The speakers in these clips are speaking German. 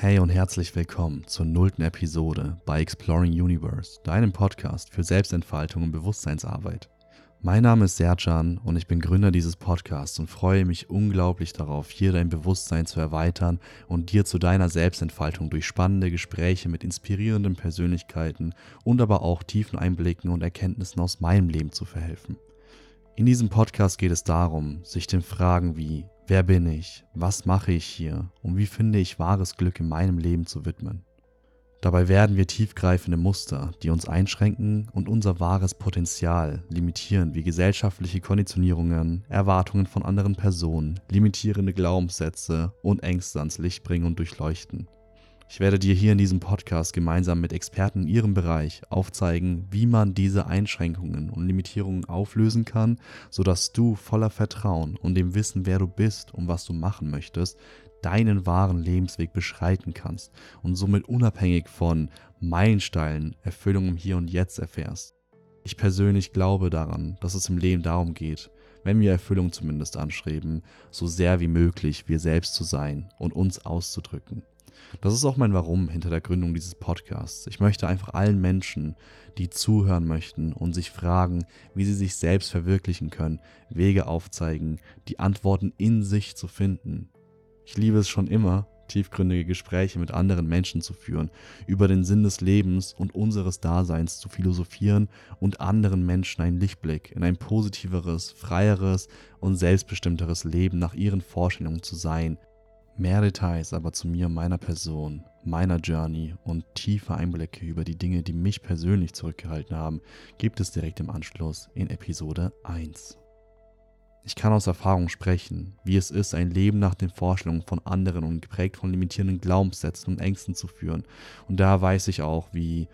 Hey und herzlich willkommen zur nullten Episode bei Exploring Universe, deinem Podcast für Selbstentfaltung und Bewusstseinsarbeit. Mein Name ist Serjan und ich bin Gründer dieses Podcasts und freue mich unglaublich darauf, hier dein Bewusstsein zu erweitern und dir zu deiner Selbstentfaltung durch spannende Gespräche mit inspirierenden Persönlichkeiten und aber auch tiefen Einblicken und Erkenntnissen aus meinem Leben zu verhelfen. In diesem Podcast geht es darum, sich den Fragen wie Wer bin ich? Was mache ich hier? Und wie finde ich wahres Glück in meinem Leben zu widmen? Dabei werden wir tiefgreifende Muster, die uns einschränken und unser wahres Potenzial limitieren, wie gesellschaftliche Konditionierungen, Erwartungen von anderen Personen, limitierende Glaubenssätze und Ängste ans Licht bringen und durchleuchten. Ich werde dir hier in diesem Podcast gemeinsam mit Experten in ihrem Bereich aufzeigen, wie man diese Einschränkungen und Limitierungen auflösen kann, sodass du voller Vertrauen und dem Wissen, wer du bist und was du machen möchtest, deinen wahren Lebensweg beschreiten kannst und somit unabhängig von Meilensteinen Erfüllung im Hier und Jetzt erfährst. Ich persönlich glaube daran, dass es im Leben darum geht, wenn wir Erfüllung zumindest anstreben, so sehr wie möglich wir selbst zu sein und uns auszudrücken. Das ist auch mein Warum hinter der Gründung dieses Podcasts. Ich möchte einfach allen Menschen, die zuhören möchten und sich fragen, wie sie sich selbst verwirklichen können, Wege aufzeigen, die Antworten in sich zu finden. Ich liebe es schon immer, tiefgründige Gespräche mit anderen Menschen zu führen, über den Sinn des Lebens und unseres Daseins zu philosophieren und anderen Menschen einen Lichtblick in ein positiveres, freieres und selbstbestimmteres Leben nach ihren Vorstellungen zu sein, Mehr Details aber zu mir, meiner Person, meiner Journey und tiefe Einblicke über die Dinge, die mich persönlich zurückgehalten haben, gibt es direkt im Anschluss in Episode 1. Ich kann aus Erfahrung sprechen, wie es ist, ein Leben nach den Vorstellungen von anderen und geprägt von limitierenden Glaubenssätzen und Ängsten zu führen. Und da weiß ich auch, wie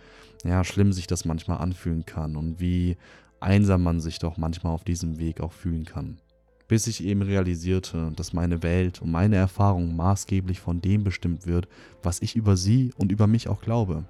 ja, schlimm sich das manchmal anfühlen kann und wie einsam man sich doch manchmal auf diesem Weg auch fühlen kann bis ich eben realisierte, dass meine Welt und meine Erfahrung maßgeblich von dem bestimmt wird, was ich über sie und über mich auch glaube.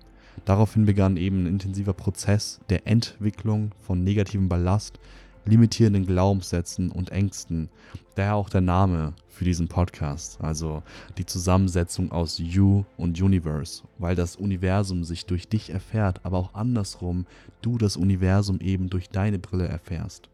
Daraufhin begann eben ein intensiver Prozess der Entwicklung von negativem Ballast, limitierenden Glaubenssätzen und Ängsten. Daher auch der Name für diesen Podcast, also die Zusammensetzung aus You und Universe, weil das Universum sich durch dich erfährt, aber auch andersrum, du das Universum eben durch deine Brille erfährst.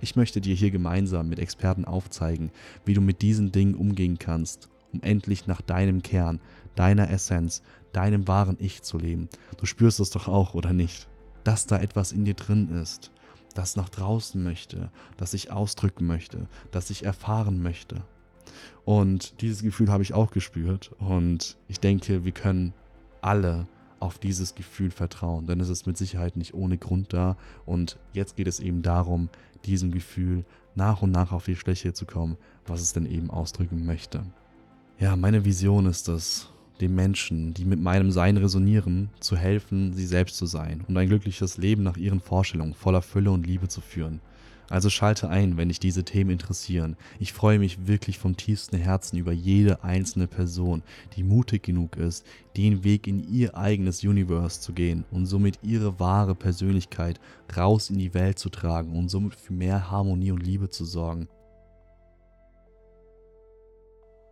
Ich möchte dir hier gemeinsam mit Experten aufzeigen, wie du mit diesen Dingen umgehen kannst, um endlich nach deinem Kern, deiner Essenz, deinem wahren Ich zu leben. Du spürst es doch auch, oder nicht? Dass da etwas in dir drin ist, das nach draußen möchte, das ich ausdrücken möchte, das ich erfahren möchte. Und dieses Gefühl habe ich auch gespürt und ich denke, wir können alle auf dieses Gefühl vertrauen, denn es ist mit Sicherheit nicht ohne Grund da und jetzt geht es eben darum, diesem Gefühl nach und nach auf die Fläche zu kommen, was es denn eben ausdrücken möchte. Ja, meine Vision ist es, den Menschen, die mit meinem Sein resonieren, zu helfen, sie selbst zu sein und ein glückliches Leben nach ihren Vorstellungen voller Fülle und Liebe zu führen. Also schalte ein, wenn dich diese Themen interessieren. Ich freue mich wirklich vom tiefsten Herzen über jede einzelne Person, die mutig genug ist, den Weg in ihr eigenes Universe zu gehen und somit ihre wahre Persönlichkeit raus in die Welt zu tragen und somit für mehr Harmonie und Liebe zu sorgen.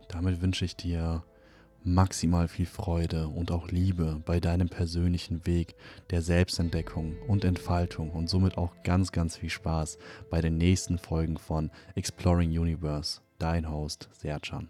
Damit wünsche ich dir maximal viel Freude und auch Liebe bei deinem persönlichen Weg der Selbstentdeckung und Entfaltung und somit auch ganz, ganz viel Spaß bei den nächsten Folgen von Exploring Universe. Dein Host Serjan.